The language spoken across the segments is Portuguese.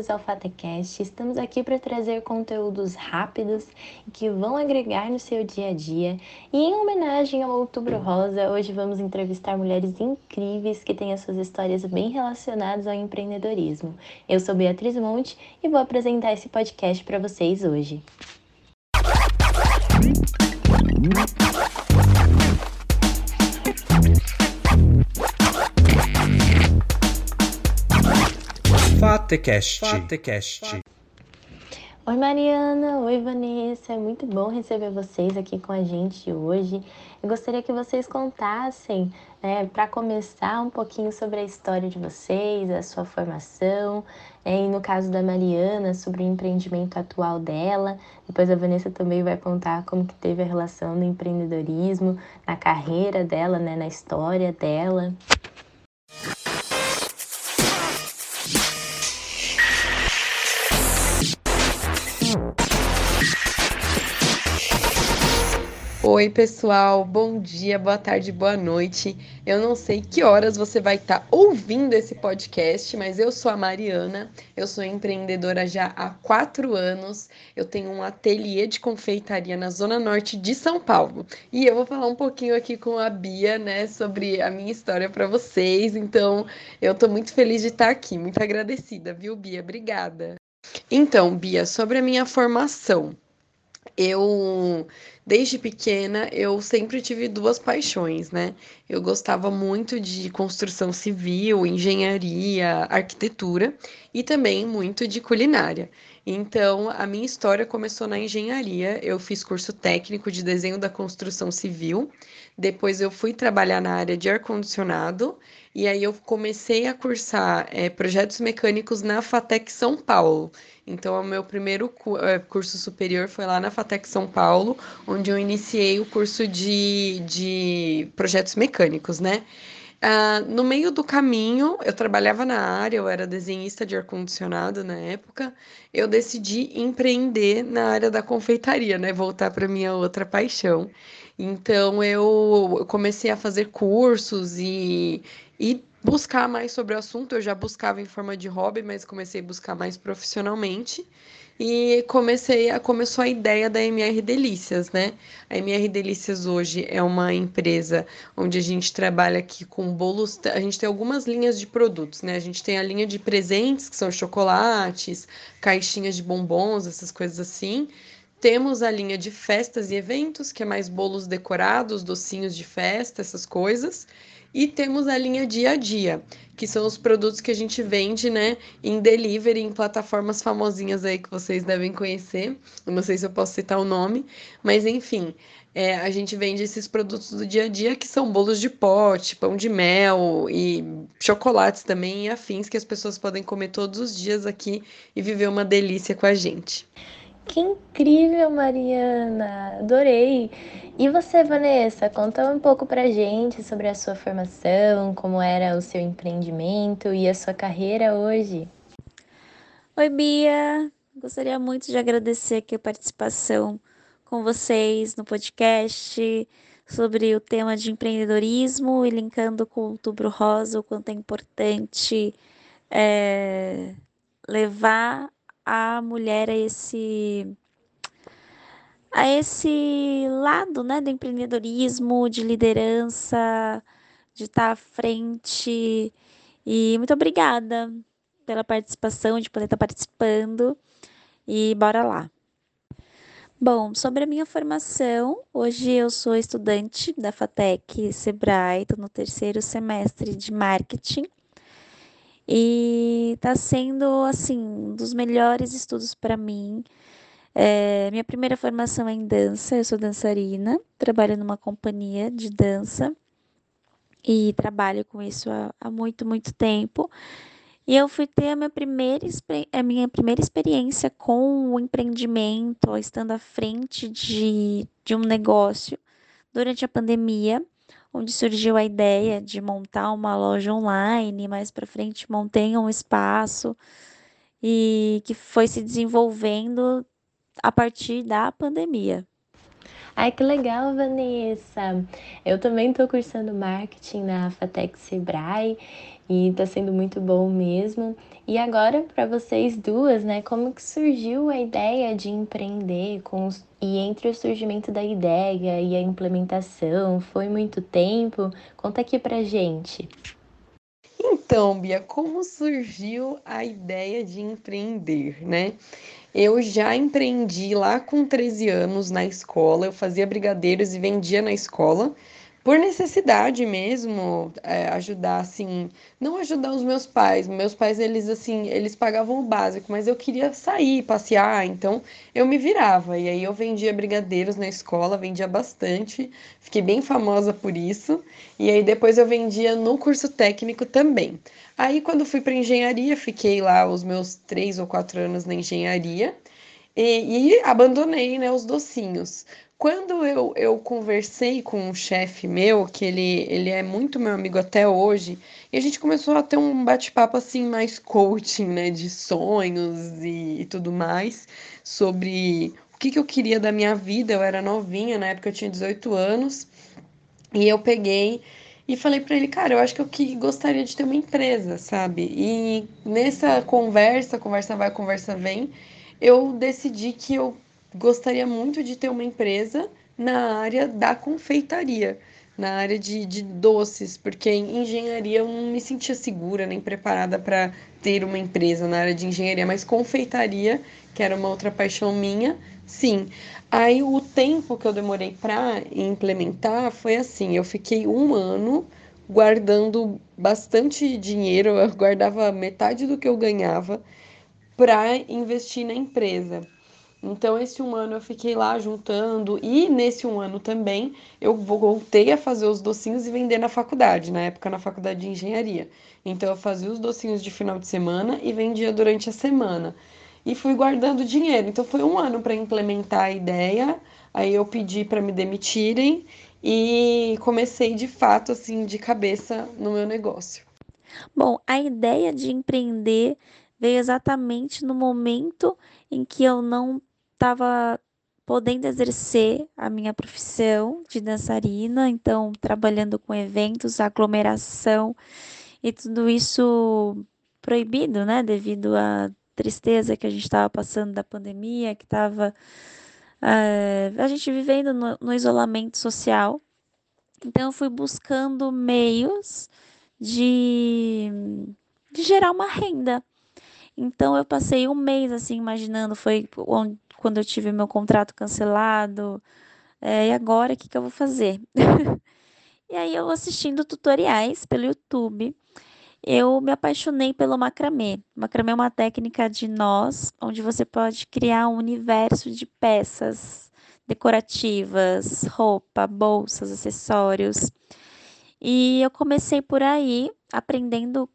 Bem-vindos ao. Estamos aqui para trazer conteúdos rápidos que vão agregar no seu dia a dia. E em homenagem ao Outubro Rosa, hoje vamos entrevistar mulheres incríveis que têm as suas histórias bem relacionadas ao empreendedorismo. Eu sou Beatriz Monte e vou apresentar esse podcast para vocês hoje. Fatecast. Fatecast. Oi Mariana, oi Vanessa, é muito bom receber vocês aqui com a gente hoje. Eu gostaria que vocês contassem, né, para começar, um pouquinho sobre a história de vocês, a sua formação, né, e no caso da Mariana, sobre o empreendimento atual dela. Depois a Vanessa também vai contar como que teve a relação do empreendedorismo na carreira dela, né, na história dela. Oi, pessoal, bom dia, boa tarde, boa noite. Eu não sei que horas você vai estar tá ouvindo esse podcast, mas eu sou a Mariana, eu sou empreendedora já há quatro anos. Eu tenho um ateliê de confeitaria na Zona Norte de São Paulo e eu vou falar um pouquinho aqui com a Bia, né, sobre a minha história para vocês. Então, eu tô muito feliz de estar aqui, muito agradecida, viu, Bia? Obrigada. Então, Bia, sobre a minha formação. Eu Desde pequena, eu sempre tive duas paixões, né? Eu gostava muito de construção civil, engenharia, arquitetura e também muito de culinária. Então, a minha história começou na engenharia. Eu fiz curso técnico de desenho da construção civil. Depois, eu fui trabalhar na área de ar-condicionado. E aí, eu comecei a cursar é, projetos mecânicos na FATEC São Paulo. Então, o meu primeiro eh, curso superior foi lá na FATEC São Paulo, onde eu iniciei o curso de, de projetos mecânicos, né? Uh, no meio do caminho, eu trabalhava na área, eu era desenhista de ar-condicionado na época, eu decidi empreender na área da confeitaria, né? Voltar para minha outra paixão. Então, eu comecei a fazer cursos e, e buscar mais sobre o assunto. Eu já buscava em forma de hobby, mas comecei a buscar mais profissionalmente. E comecei a começou a ideia da MR Delícias, né? A MR Delícias hoje é uma empresa onde a gente trabalha aqui com bolos, a gente tem algumas linhas de produtos, né? A gente tem a linha de presentes, que são chocolates, caixinhas de bombons, essas coisas assim. Temos a linha de festas e eventos, que é mais bolos decorados, docinhos de festa, essas coisas. E temos a linha dia a dia, que são os produtos que a gente vende, né, em delivery, em plataformas famosinhas aí que vocês devem conhecer. Eu não sei se eu posso citar o nome, mas enfim, é, a gente vende esses produtos do dia a dia, que são bolos de pote, pão de mel e chocolates também e afins que as pessoas podem comer todos os dias aqui e viver uma delícia com a gente. Que incrível, Mariana! Adorei! E você, Vanessa, conta um pouco pra gente sobre a sua formação, como era o seu empreendimento e a sua carreira hoje. Oi, Bia! Gostaria muito de agradecer aqui a participação com vocês no podcast sobre o tema de empreendedorismo e linkando com o Outubro Rosa, o quanto é importante é, levar a mulher a esse a esse lado, né, do empreendedorismo, de liderança, de estar à frente. E muito obrigada pela participação, de poder estar participando. E bora lá. Bom, sobre a minha formação, hoje eu sou estudante da FATEC Sebrae, estou no terceiro semestre de marketing e está sendo, assim, um dos melhores estudos para mim. É, minha primeira formação é em dança, eu sou dançarina, trabalho numa companhia de dança e trabalho com isso há, há muito, muito tempo. E eu fui ter a minha primeira, a minha primeira experiência com o empreendimento, estando à frente de, de um negócio durante a pandemia onde surgiu a ideia de montar uma loja online, mais para frente montei um espaço e que foi se desenvolvendo a partir da pandemia. Ai, que legal, Vanessa! Eu também estou cursando marketing na Fatec Sebrae e está sendo muito bom mesmo. E agora, para vocês duas, né, como que surgiu a ideia de empreender com os... e entre o surgimento da ideia e a implementação, foi muito tempo? Conta aqui pra gente. Então, Bia, como surgiu a ideia de empreender, né? Eu já empreendi lá com 13 anos na escola, eu fazia brigadeiros e vendia na escola por necessidade mesmo, é, ajudar assim, não ajudar os meus pais. Meus pais eles assim, eles pagavam o básico, mas eu queria sair, passear, então eu me virava. E aí eu vendia brigadeiros na escola, vendia bastante, fiquei bem famosa por isso. E aí depois eu vendia no curso técnico também. Aí quando fui para engenharia, fiquei lá os meus três ou quatro anos na engenharia. E, e abandonei né, os docinhos. Quando eu, eu conversei com um chefe meu, que ele, ele é muito meu amigo até hoje, e a gente começou a ter um bate-papo assim mais coaching, né, de sonhos e, e tudo mais, sobre o que, que eu queria da minha vida. Eu era novinha, na época eu tinha 18 anos, e eu peguei e falei para ele, cara, eu acho que eu que gostaria de ter uma empresa, sabe? E nessa conversa, conversa vai, conversa vem, eu decidi que eu gostaria muito de ter uma empresa na área da confeitaria, na área de, de doces, porque em engenharia eu não me sentia segura nem preparada para ter uma empresa na área de engenharia, mas confeitaria, que era uma outra paixão minha, sim. Aí o tempo que eu demorei para implementar foi assim: eu fiquei um ano guardando bastante dinheiro, eu guardava metade do que eu ganhava para investir na empresa. Então, esse um ano eu fiquei lá juntando, e nesse um ano também eu voltei a fazer os docinhos e vender na faculdade, na época na faculdade de engenharia. Então, eu fazia os docinhos de final de semana e vendia durante a semana. E fui guardando dinheiro. Então, foi um ano para implementar a ideia. Aí, eu pedi para me demitirem e comecei de fato, assim, de cabeça no meu negócio. Bom, a ideia de empreender veio exatamente no momento em que eu não estava podendo exercer a minha profissão de dançarina, então trabalhando com eventos, aglomeração e tudo isso proibido, né, devido à tristeza que a gente estava passando da pandemia, que estava eh, a gente vivendo no, no isolamento social. Então eu fui buscando meios de, de gerar uma renda. Então eu passei um mês assim imaginando, foi onde, quando eu tive meu contrato cancelado. É, e agora o que, que eu vou fazer? e aí eu assistindo tutoriais pelo YouTube, eu me apaixonei pelo macramê. Macramê é uma técnica de nós, onde você pode criar um universo de peças decorativas, roupa, bolsas, acessórios. E eu comecei por aí, aprendendo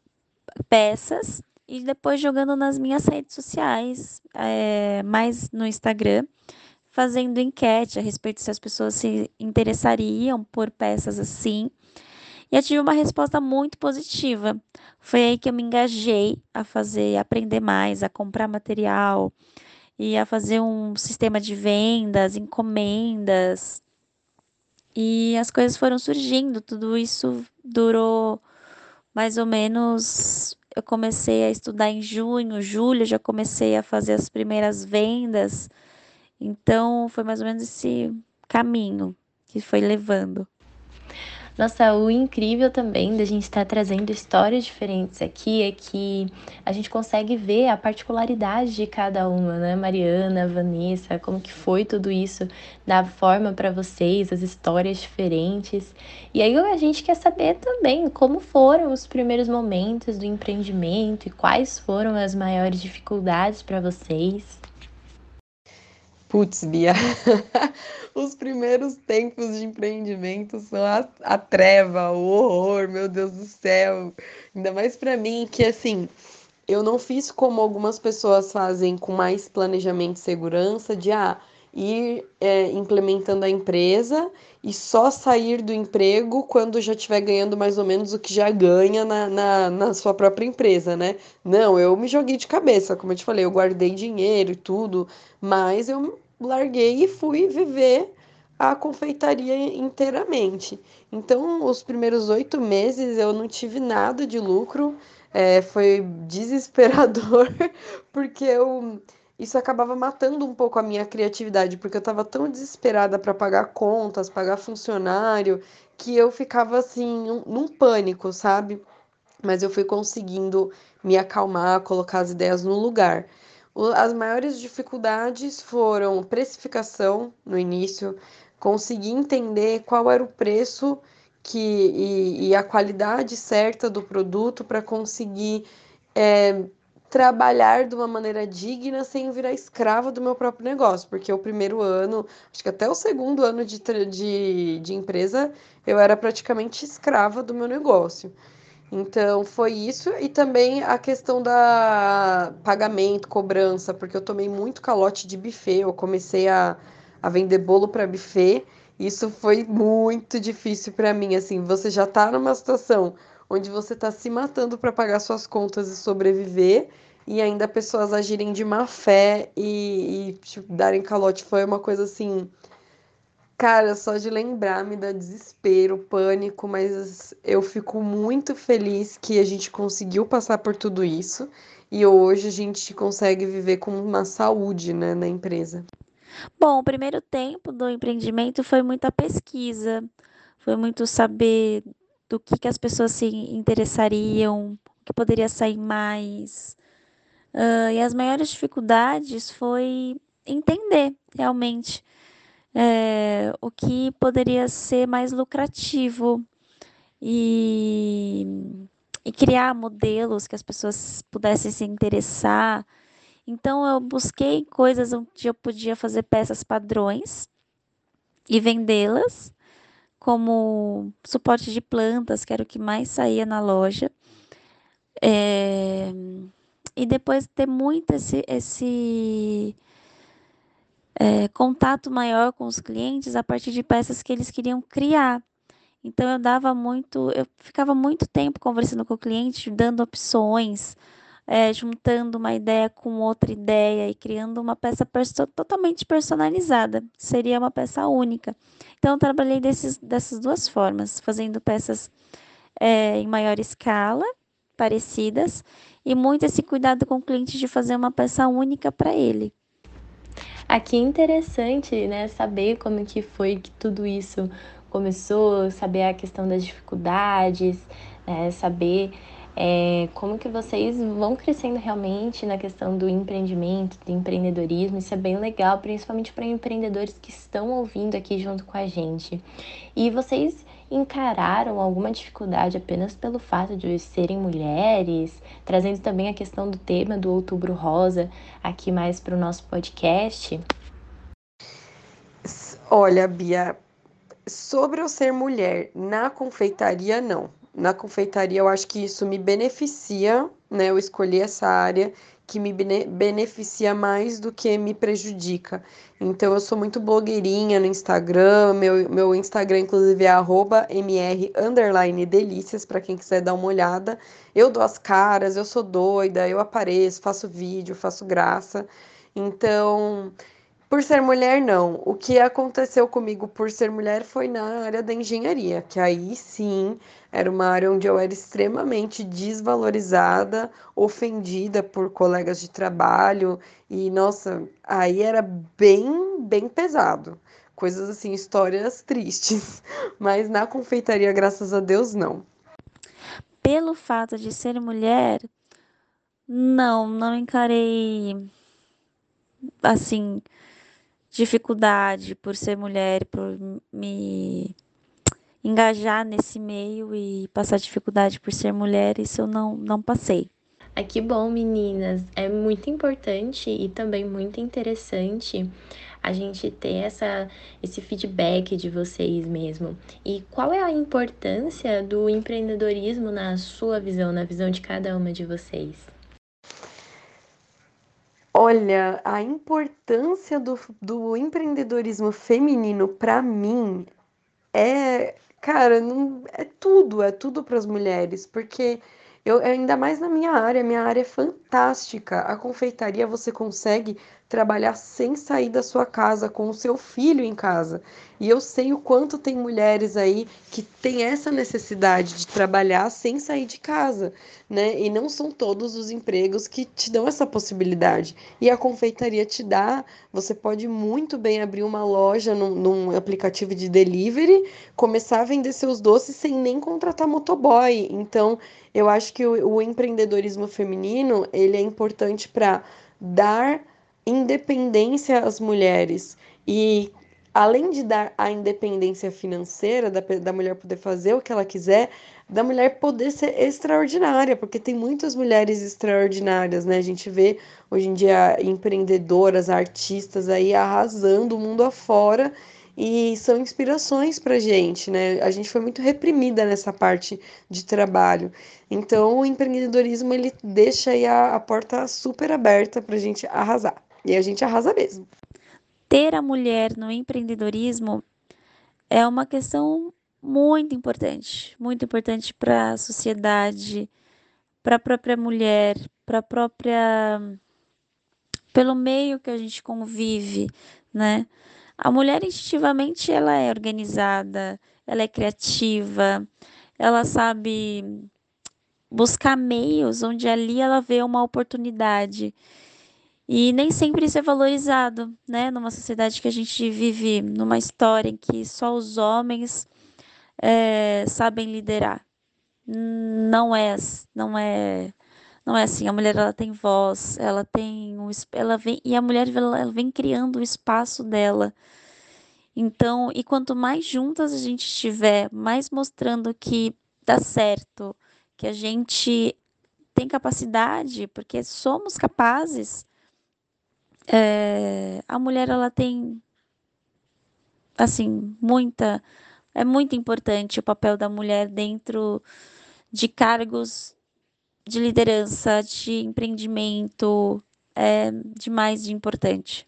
peças e depois jogando nas minhas redes sociais, é, mais no Instagram, fazendo enquete a respeito se as pessoas se interessariam por peças assim. E eu tive uma resposta muito positiva. Foi aí que eu me engajei a fazer, a aprender mais, a comprar material e a fazer um sistema de vendas, encomendas. E as coisas foram surgindo. Tudo isso durou mais ou menos eu comecei a estudar em junho, julho, já comecei a fazer as primeiras vendas. Então, foi mais ou menos esse caminho que foi levando. Nossa, o incrível também da gente estar tá trazendo histórias diferentes aqui é que a gente consegue ver a particularidade de cada uma, né? Mariana, Vanessa, como que foi tudo isso, da forma para vocês, as histórias diferentes. E aí a gente quer saber também como foram os primeiros momentos do empreendimento e quais foram as maiores dificuldades para vocês. Putz, Bia, os primeiros tempos de empreendimento são a, a, treva, o horror, meu Deus do céu. Ainda mais para mim, que assim, eu não fiz como algumas pessoas fazem com mais planejamento e segurança, de ah, ir é, implementando a empresa e só sair do emprego quando já estiver ganhando mais ou menos o que já ganha na, na, na sua própria empresa, né? Não, eu me joguei de cabeça, como eu te falei, eu guardei dinheiro e tudo, mas eu larguei e fui viver a confeitaria inteiramente. Então, os primeiros oito meses eu não tive nada de lucro, é, foi desesperador, porque eu, isso acabava matando um pouco a minha criatividade, porque eu estava tão desesperada para pagar contas, pagar funcionário, que eu ficava assim, num pânico, sabe? Mas eu fui conseguindo me acalmar, colocar as ideias no lugar. As maiores dificuldades foram precificação no início, conseguir entender qual era o preço que, e, e a qualidade certa do produto para conseguir é, trabalhar de uma maneira digna sem virar escrava do meu próprio negócio, porque o primeiro ano, acho que até o segundo ano de, de, de empresa, eu era praticamente escrava do meu negócio. Então foi isso e também a questão da pagamento, cobrança, porque eu tomei muito calote de buffet, eu comecei a a vender bolo para buffet. Isso foi muito difícil para mim, assim, você já tá numa situação onde você tá se matando para pagar suas contas e sobreviver, e ainda pessoas agirem de má fé e, e tipo, darem calote foi uma coisa assim, cara, só de lembrar me dá desespero, pânico, mas eu fico muito feliz que a gente conseguiu passar por tudo isso e hoje a gente consegue viver com uma saúde, né, na empresa. Bom, o primeiro tempo do empreendimento foi muita pesquisa, foi muito saber do que, que as pessoas se interessariam, o que poderia sair mais. Uh, e as maiores dificuldades foi entender realmente é, o que poderia ser mais lucrativo e, e criar modelos que as pessoas pudessem se interessar então eu busquei coisas onde eu podia fazer peças padrões e vendê-las, como suporte de plantas, que era o que mais saía na loja. É... E depois ter muito esse, esse é, contato maior com os clientes a partir de peças que eles queriam criar. Então eu dava muito, eu ficava muito tempo conversando com o cliente, dando opções, é, juntando uma ideia com outra ideia e criando uma peça perso totalmente personalizada. Seria uma peça única. Então, eu trabalhei desses, dessas duas formas, fazendo peças é, em maior escala, parecidas, e muito esse cuidado com o cliente de fazer uma peça única para ele. Aqui é interessante, né, saber como que foi que tudo isso começou, saber a questão das dificuldades, né, saber é, como que vocês vão crescendo realmente na questão do empreendimento, do empreendedorismo. Isso é bem legal, principalmente para empreendedores que estão ouvindo aqui junto com a gente. E vocês encararam alguma dificuldade apenas pelo fato de serem mulheres, trazendo também a questão do tema do Outubro Rosa aqui mais para o nosso podcast? Olha, Bia, sobre eu ser mulher na confeitaria, não na confeitaria, eu acho que isso me beneficia, né? Eu escolhi essa área que me beneficia mais do que me prejudica. Então, eu sou muito blogueirinha no Instagram, meu, meu Instagram, inclusive, é mr delícias, para quem quiser dar uma olhada. Eu dou as caras, eu sou doida, eu apareço, faço vídeo, faço graça. Então, por ser mulher, não. O que aconteceu comigo por ser mulher foi na área da engenharia, que aí sim era uma área onde eu era extremamente desvalorizada, ofendida por colegas de trabalho, e nossa, aí era bem, bem pesado. Coisas assim, histórias tristes. Mas na confeitaria, graças a Deus, não. Pelo fato de ser mulher, não, não encarei assim dificuldade por ser mulher, por me engajar nesse meio e passar dificuldade por ser mulher, isso eu não, não passei. Ah, que bom, meninas. É muito importante e também muito interessante a gente ter essa, esse feedback de vocês mesmo. E qual é a importância do empreendedorismo na sua visão, na visão de cada uma de vocês? Olha, a importância do, do empreendedorismo feminino para mim é, cara, não, é tudo, é tudo para as mulheres, porque eu ainda mais na minha área, minha área é fantástica. A confeitaria você consegue trabalhar sem sair da sua casa, com o seu filho em casa. E eu sei o quanto tem mulheres aí que têm essa necessidade de trabalhar sem sair de casa, né? E não são todos os empregos que te dão essa possibilidade. E a confeitaria te dá, você pode muito bem abrir uma loja num, num aplicativo de delivery, começar a vender seus doces sem nem contratar motoboy. Então, eu acho que o, o empreendedorismo feminino, ele é importante para dar independência às mulheres e além de dar a independência financeira, da, da mulher poder fazer o que ela quiser, da mulher poder ser extraordinária, porque tem muitas mulheres extraordinárias, né? A gente vê hoje em dia empreendedoras, artistas aí arrasando o mundo afora e são inspirações pra gente, né? A gente foi muito reprimida nessa parte de trabalho. Então, o empreendedorismo ele deixa aí a, a porta super aberta pra gente arrasar. E a gente arrasa mesmo ter a mulher no empreendedorismo é uma questão muito importante, muito importante para a sociedade, para a própria mulher, para a própria pelo meio que a gente convive, né? A mulher instintivamente ela é organizada, ela é criativa, ela sabe buscar meios onde ali ela vê uma oportunidade. E nem sempre isso é valorizado, né? Numa sociedade que a gente vive, numa história em que só os homens é, sabem liderar. Não é, não é, não é assim. A mulher ela tem voz, ela tem um, ela vem e a mulher ela, vem criando o espaço dela. Então, e quanto mais juntas a gente estiver, mais mostrando que dá certo, que a gente tem capacidade, porque somos capazes é, a mulher ela tem assim muita é muito importante o papel da mulher dentro de cargos de liderança, de empreendimento, é demais de importante.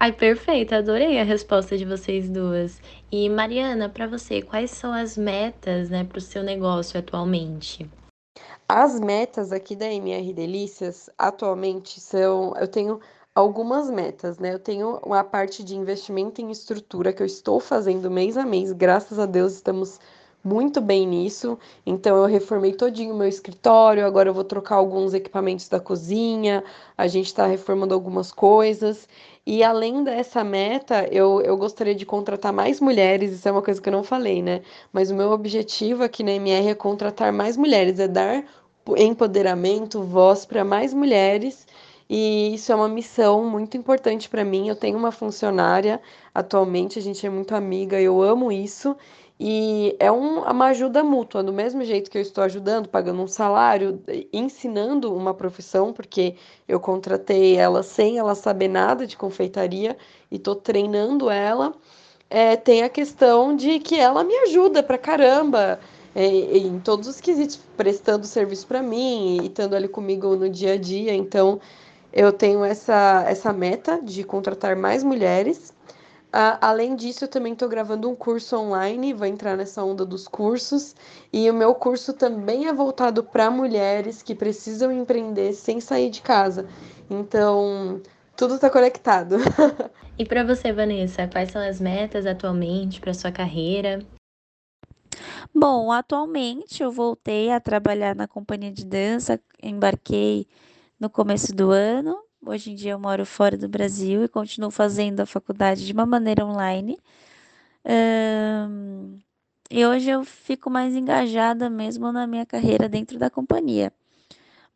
Ai, perfeito, adorei a resposta de vocês duas. E Mariana, para você, quais são as metas, né, para o seu negócio atualmente? As metas aqui da MR Delícias atualmente são, eu tenho algumas metas, né? Eu tenho uma parte de investimento em estrutura que eu estou fazendo mês a mês, graças a Deus estamos muito bem nisso. Então eu reformei todinho o meu escritório, agora eu vou trocar alguns equipamentos da cozinha, a gente está reformando algumas coisas. E além dessa meta, eu, eu gostaria de contratar mais mulheres, isso é uma coisa que eu não falei, né? Mas o meu objetivo aqui na MR é contratar mais mulheres, é dar empoderamento, voz para mais mulheres e isso é uma missão muito importante para mim. Eu tenho uma funcionária atualmente, a gente é muito amiga, eu amo isso. E é um, uma ajuda mútua, do mesmo jeito que eu estou ajudando, pagando um salário, ensinando uma profissão, porque eu contratei ela sem ela saber nada de confeitaria e estou treinando ela. É, tem a questão de que ela me ajuda pra caramba é, em todos os quesitos, prestando serviço para mim e estando ali comigo no dia a dia. Então, eu tenho essa, essa meta de contratar mais mulheres. Uh, além disso, eu também estou gravando um curso online, vou entrar nessa onda dos cursos. E o meu curso também é voltado para mulheres que precisam empreender sem sair de casa. Então, tudo está conectado. e para você, Vanessa, quais são as metas atualmente para sua carreira? Bom, atualmente eu voltei a trabalhar na companhia de dança, embarquei no começo do ano. Hoje em dia eu moro fora do Brasil e continuo fazendo a faculdade de uma maneira online. Um, e hoje eu fico mais engajada mesmo na minha carreira dentro da companhia.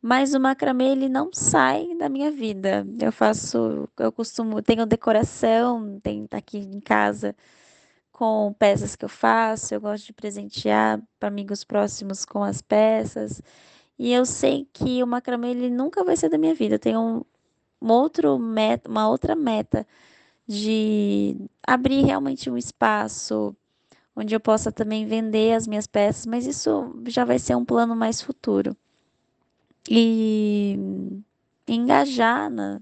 Mas o macramê ele não sai da minha vida. Eu faço, eu costumo, tenho decoração, tenho tá aqui em casa com peças que eu faço. Eu gosto de presentear amigos próximos com as peças. E eu sei que o macramê ele nunca vai ser da minha vida. Eu tenho um, um outro meta, uma outra meta de abrir realmente um espaço onde eu possa também vender as minhas peças, mas isso já vai ser um plano mais futuro. E engajar na,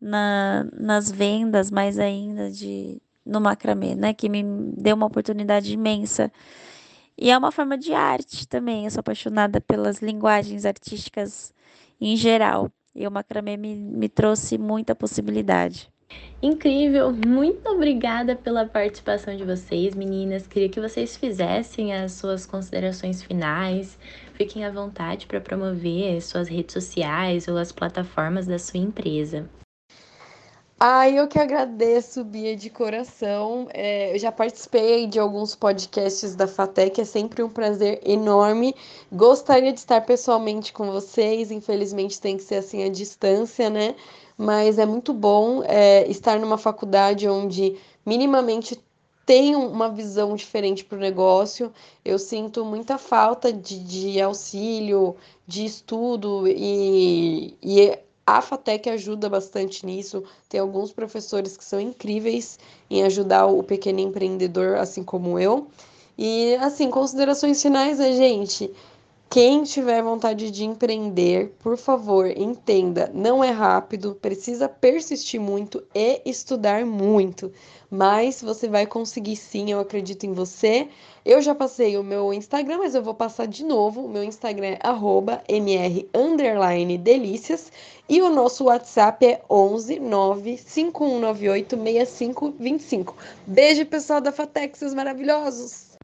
na, nas vendas mais ainda de no macramê, né, que me deu uma oportunidade imensa e é uma forma de arte também. Eu sou apaixonada pelas linguagens artísticas em geral. E o macramê me, me trouxe muita possibilidade. Incrível! Muito obrigada pela participação de vocês, meninas. Queria que vocês fizessem as suas considerações finais. Fiquem à vontade para promover suas redes sociais ou as plataformas da sua empresa. Ai, eu que agradeço, Bia, de coração. É, eu já participei de alguns podcasts da FATEC, é sempre um prazer enorme. Gostaria de estar pessoalmente com vocês, infelizmente tem que ser assim à distância, né? Mas é muito bom é, estar numa faculdade onde minimamente tem uma visão diferente para o negócio. Eu sinto muita falta de, de auxílio, de estudo e, e a FATEC ajuda bastante nisso. Tem alguns professores que são incríveis em ajudar o pequeno empreendedor, assim como eu. E, assim, considerações finais, né, gente? Quem tiver vontade de empreender, por favor, entenda, não é rápido, precisa persistir muito e estudar muito, mas você vai conseguir sim, eu acredito em você. Eu já passei o meu Instagram, mas eu vou passar de novo. O meu Instagram é mr_delícias e o nosso WhatsApp é 11 95198 6525. Beijo, pessoal da Fatex, seus maravilhosos!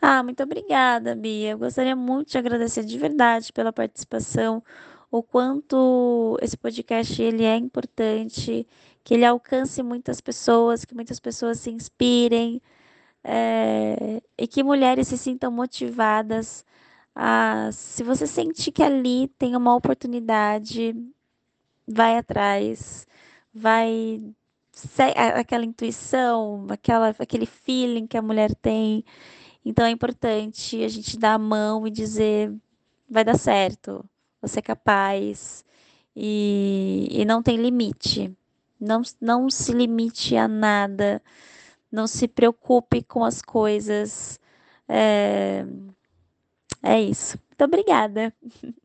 Ah, muito obrigada, Bia. Eu gostaria muito de agradecer de verdade pela participação, o quanto esse podcast ele é importante, que ele alcance muitas pessoas, que muitas pessoas se inspirem é, e que mulheres se sintam motivadas. A, se você sente que ali tem uma oportunidade, vai atrás, vai aquela intuição, aquela, aquele feeling que a mulher tem então é importante a gente dar a mão e dizer: vai dar certo, você é capaz, e, e não tem limite. Não, não se limite a nada, não se preocupe com as coisas. É, é isso. Muito obrigada.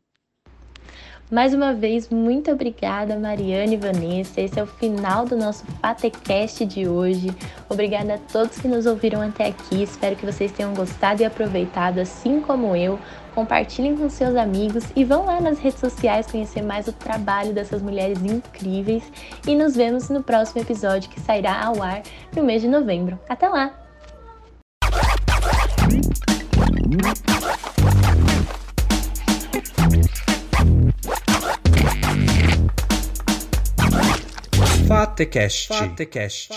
Mais uma vez, muito obrigada, Mariana e Vanessa. Esse é o final do nosso Fatecast de hoje. Obrigada a todos que nos ouviram até aqui. Espero que vocês tenham gostado e aproveitado, assim como eu. Compartilhem com seus amigos e vão lá nas redes sociais conhecer mais o trabalho dessas mulheres incríveis. E nos vemos no próximo episódio que sairá ao ar no mês de novembro. Até lá! Fatecast. Fatecast.